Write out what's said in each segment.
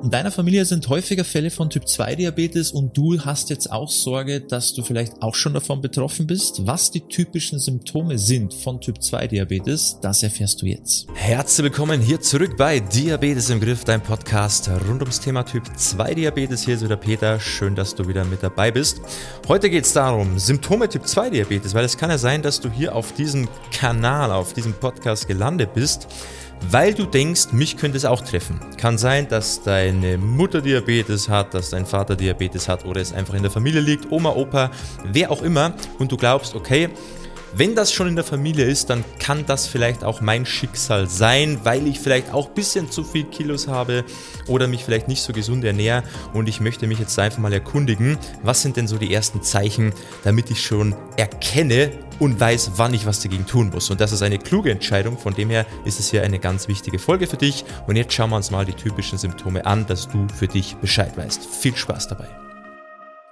In deiner Familie sind häufiger Fälle von Typ-2-Diabetes und du hast jetzt auch Sorge, dass du vielleicht auch schon davon betroffen bist. Was die typischen Symptome sind von Typ-2-Diabetes, das erfährst du jetzt. Herzlich willkommen hier zurück bei Diabetes im Griff, dein Podcast rund ums Thema Typ-2-Diabetes. Hier ist wieder Peter. Schön, dass du wieder mit dabei bist. Heute geht es darum, Symptome Typ-2-Diabetes, weil es kann ja sein, dass du hier auf diesem Kanal, auf diesem Podcast gelandet bist weil du denkst, mich könnte es auch treffen. Kann sein, dass deine Mutter Diabetes hat, dass dein Vater Diabetes hat oder es einfach in der Familie liegt, Oma, Opa, wer auch immer und du glaubst, okay, wenn das schon in der Familie ist, dann kann das vielleicht auch mein Schicksal sein, weil ich vielleicht auch ein bisschen zu viel Kilos habe oder mich vielleicht nicht so gesund ernähre und ich möchte mich jetzt einfach mal erkundigen, was sind denn so die ersten Zeichen, damit ich schon erkenne und weiß, wann ich was dagegen tun muss. Und das ist eine kluge Entscheidung, von dem her ist es hier eine ganz wichtige Folge für dich und jetzt schauen wir uns mal die typischen Symptome an, dass du für dich Bescheid weißt. Viel Spaß dabei.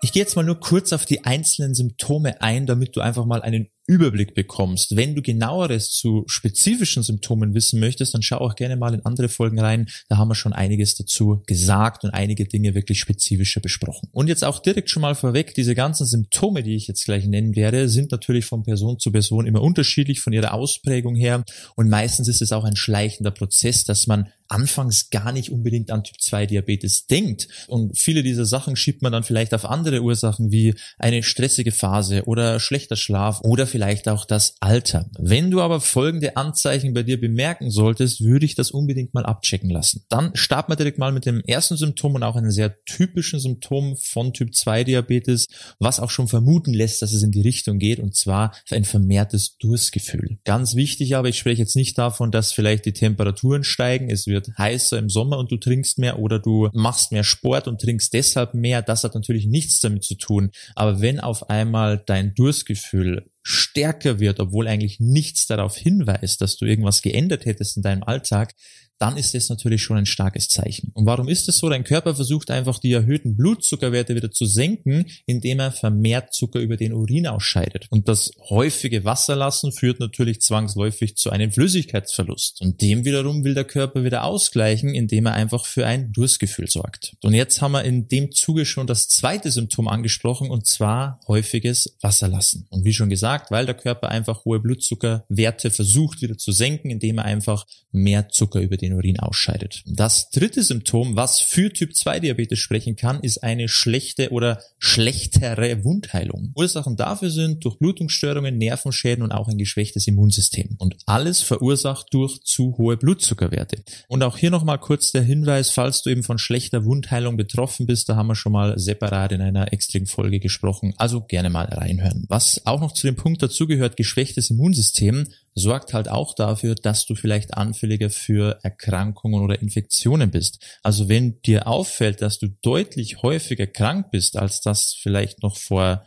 Ich gehe jetzt mal nur kurz auf die einzelnen Symptome ein, damit du einfach mal einen Überblick bekommst. Wenn du genaueres zu spezifischen Symptomen wissen möchtest, dann schau auch gerne mal in andere Folgen rein. Da haben wir schon einiges dazu gesagt und einige Dinge wirklich spezifischer besprochen. Und jetzt auch direkt schon mal vorweg, diese ganzen Symptome, die ich jetzt gleich nennen werde, sind natürlich von Person zu Person immer unterschiedlich von ihrer Ausprägung her. Und meistens ist es auch ein schleichender Prozess, dass man anfangs gar nicht unbedingt an Typ 2 Diabetes denkt. Und viele dieser Sachen schiebt man dann vielleicht auf andere Ursachen wie eine stressige Phase oder schlechter Schlaf oder vielleicht auch das Alter. Wenn du aber folgende Anzeichen bei dir bemerken solltest, würde ich das unbedingt mal abchecken lassen. Dann starten wir direkt mal mit dem ersten Symptom und auch einem sehr typischen Symptom von Typ 2 Diabetes, was auch schon vermuten lässt, dass es in die Richtung geht, und zwar ein vermehrtes Durstgefühl. Ganz wichtig aber, ich spreche jetzt nicht davon, dass vielleicht die Temperaturen steigen, es wird heißer im Sommer und du trinkst mehr oder du machst mehr Sport und trinkst deshalb mehr. Das hat natürlich nichts damit zu tun. Aber wenn auf einmal dein Durstgefühl stärker wird, obwohl eigentlich nichts darauf hinweist, dass du irgendwas geändert hättest in deinem Alltag, dann ist das natürlich schon ein starkes Zeichen. Und warum ist das so? Dein Körper versucht einfach die erhöhten Blutzuckerwerte wieder zu senken, indem er vermehrt Zucker über den Urin ausscheidet. Und das häufige Wasserlassen führt natürlich zwangsläufig zu einem Flüssigkeitsverlust. Und dem wiederum will der Körper wieder ausgleichen, indem er einfach für ein Durstgefühl sorgt. Und jetzt haben wir in dem Zuge schon das zweite Symptom angesprochen, und zwar häufiges Wasserlassen. Und wie schon gesagt, weil der Körper einfach hohe Blutzuckerwerte versucht wieder zu senken, indem er einfach mehr Zucker über den den Urin ausscheidet. Das dritte Symptom, was für Typ 2 Diabetes sprechen kann, ist eine schlechte oder schlechtere Wundheilung. Ursachen dafür sind Durchblutungsstörungen, Nervenschäden und auch ein geschwächtes Immunsystem. Und alles verursacht durch zu hohe Blutzuckerwerte. Und auch hier nochmal kurz der Hinweis, falls du eben von schlechter Wundheilung betroffen bist, da haben wir schon mal separat in einer extremen Folge gesprochen. Also gerne mal reinhören. Was auch noch zu dem Punkt dazugehört, geschwächtes Immunsystem, sorgt halt auch dafür, dass du vielleicht anfälliger für Erkrankungen oder Infektionen bist. Also wenn dir auffällt, dass du deutlich häufiger krank bist, als das vielleicht noch vor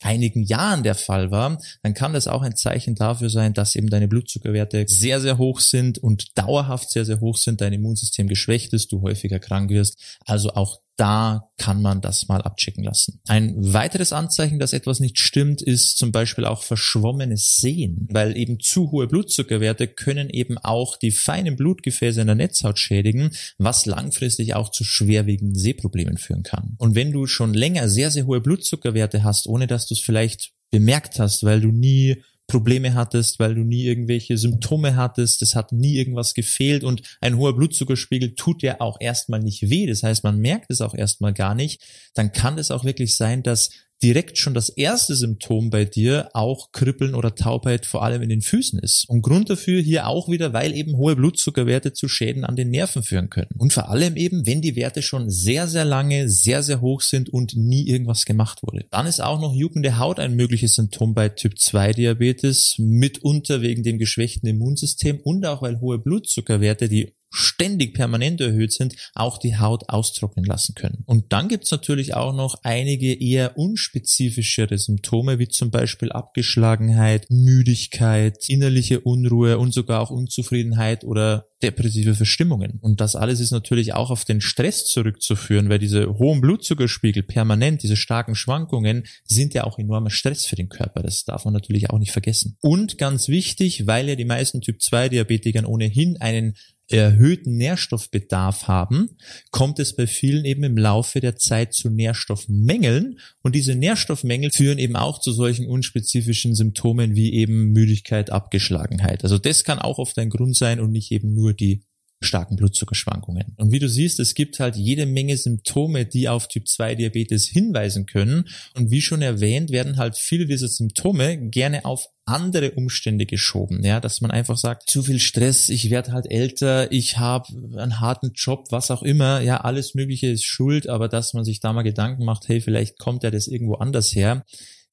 einigen Jahren der Fall war, dann kann das auch ein Zeichen dafür sein, dass eben deine Blutzuckerwerte sehr, sehr hoch sind und dauerhaft sehr, sehr hoch sind, dein Immunsystem geschwächt ist, du häufiger krank wirst. Also auch da kann man das mal abchecken lassen. Ein weiteres Anzeichen, dass etwas nicht stimmt, ist zum Beispiel auch verschwommenes Sehen, weil eben zu hohe Blutzuckerwerte können eben auch die feinen Blutgefäße in der Netzhaut schädigen, was langfristig auch zu schwerwiegenden Sehproblemen führen kann. Und wenn du schon länger sehr, sehr hohe Blutzuckerwerte hast, ohne dass du es vielleicht bemerkt hast, weil du nie Probleme hattest, weil du nie irgendwelche Symptome hattest, es hat nie irgendwas gefehlt und ein hoher Blutzuckerspiegel tut ja auch erstmal nicht weh. Das heißt, man merkt es auch erstmal gar nicht. Dann kann es auch wirklich sein, dass direkt schon das erste Symptom bei dir auch Kribbeln oder Taubheit vor allem in den Füßen ist. Und Grund dafür hier auch wieder, weil eben hohe Blutzuckerwerte zu Schäden an den Nerven führen können. Und vor allem eben, wenn die Werte schon sehr, sehr lange sehr, sehr hoch sind und nie irgendwas gemacht wurde. Dann ist auch noch juckende Haut ein mögliches Symptom bei Typ 2 Diabetes, mitunter wegen dem geschwächten Immunsystem und auch weil hohe Blutzuckerwerte die ständig permanent erhöht sind, auch die Haut austrocknen lassen können. Und dann gibt's natürlich auch noch einige eher unspezifischere Symptome, wie zum Beispiel Abgeschlagenheit, Müdigkeit, innerliche Unruhe und sogar auch Unzufriedenheit oder depressive Verstimmungen. Und das alles ist natürlich auch auf den Stress zurückzuführen, weil diese hohen Blutzuckerspiegel permanent, diese starken Schwankungen sind ja auch enormer Stress für den Körper. Das darf man natürlich auch nicht vergessen. Und ganz wichtig, weil ja die meisten Typ 2 Diabetikern ohnehin einen erhöhten Nährstoffbedarf haben, kommt es bei vielen eben im Laufe der Zeit zu Nährstoffmängeln und diese Nährstoffmängel führen eben auch zu solchen unspezifischen Symptomen wie eben Müdigkeit, Abgeschlagenheit. Also das kann auch oft ein Grund sein und nicht eben nur die starken Blutzuckerschwankungen. Und wie du siehst, es gibt halt jede Menge Symptome, die auf Typ 2 Diabetes hinweisen können. Und wie schon erwähnt, werden halt viele dieser Symptome gerne auf andere Umstände geschoben, ja, dass man einfach sagt, zu viel Stress, ich werde halt älter, ich habe einen harten Job, was auch immer, ja, alles Mögliche ist schuld, aber dass man sich da mal Gedanken macht, hey, vielleicht kommt ja das irgendwo anders her,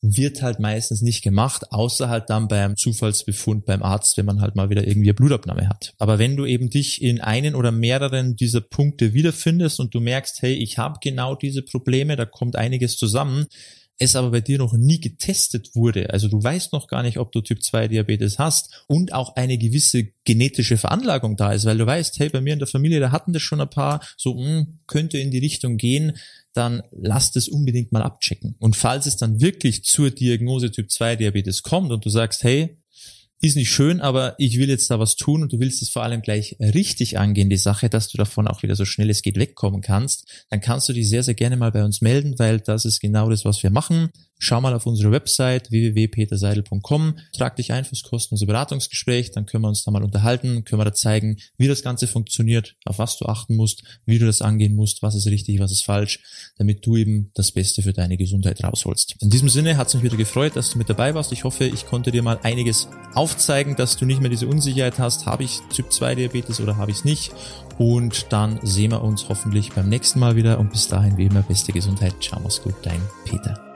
wird halt meistens nicht gemacht, außer halt dann beim Zufallsbefund beim Arzt, wenn man halt mal wieder irgendwie eine Blutabnahme hat. Aber wenn du eben dich in einen oder mehreren dieser Punkte wiederfindest und du merkst, hey, ich habe genau diese Probleme, da kommt einiges zusammen, es aber bei dir noch nie getestet wurde, also du weißt noch gar nicht, ob du Typ 2 Diabetes hast und auch eine gewisse genetische Veranlagung da ist, weil du weißt, hey, bei mir in der Familie, da hatten das schon ein paar, so mh, hm, könnte in die Richtung gehen, dann lasst es unbedingt mal abchecken. Und falls es dann wirklich zur Diagnose Typ 2 Diabetes kommt und du sagst, hey, ist nicht schön, aber ich will jetzt da was tun und du willst es vor allem gleich richtig angehen, die Sache, dass du davon auch wieder so schnell es geht wegkommen kannst, dann kannst du dich sehr, sehr gerne mal bei uns melden, weil das ist genau das, was wir machen. Schau mal auf unsere Website www.peterseidel.com, trag dich ein fürs kostenlose Beratungsgespräch, dann können wir uns da mal unterhalten, können wir da zeigen, wie das Ganze funktioniert, auf was du achten musst, wie du das angehen musst, was ist richtig, was ist falsch, damit du eben das Beste für deine Gesundheit rausholst. In diesem Sinne hat es mich wieder gefreut, dass du mit dabei warst. Ich hoffe, ich konnte dir mal einiges aufzeigen, dass du nicht mehr diese Unsicherheit hast, habe ich Typ 2 Diabetes oder habe ich es nicht. Und dann sehen wir uns hoffentlich beim nächsten Mal wieder und bis dahin wie immer beste Gesundheit. Ciao, mach's gut, dein Peter.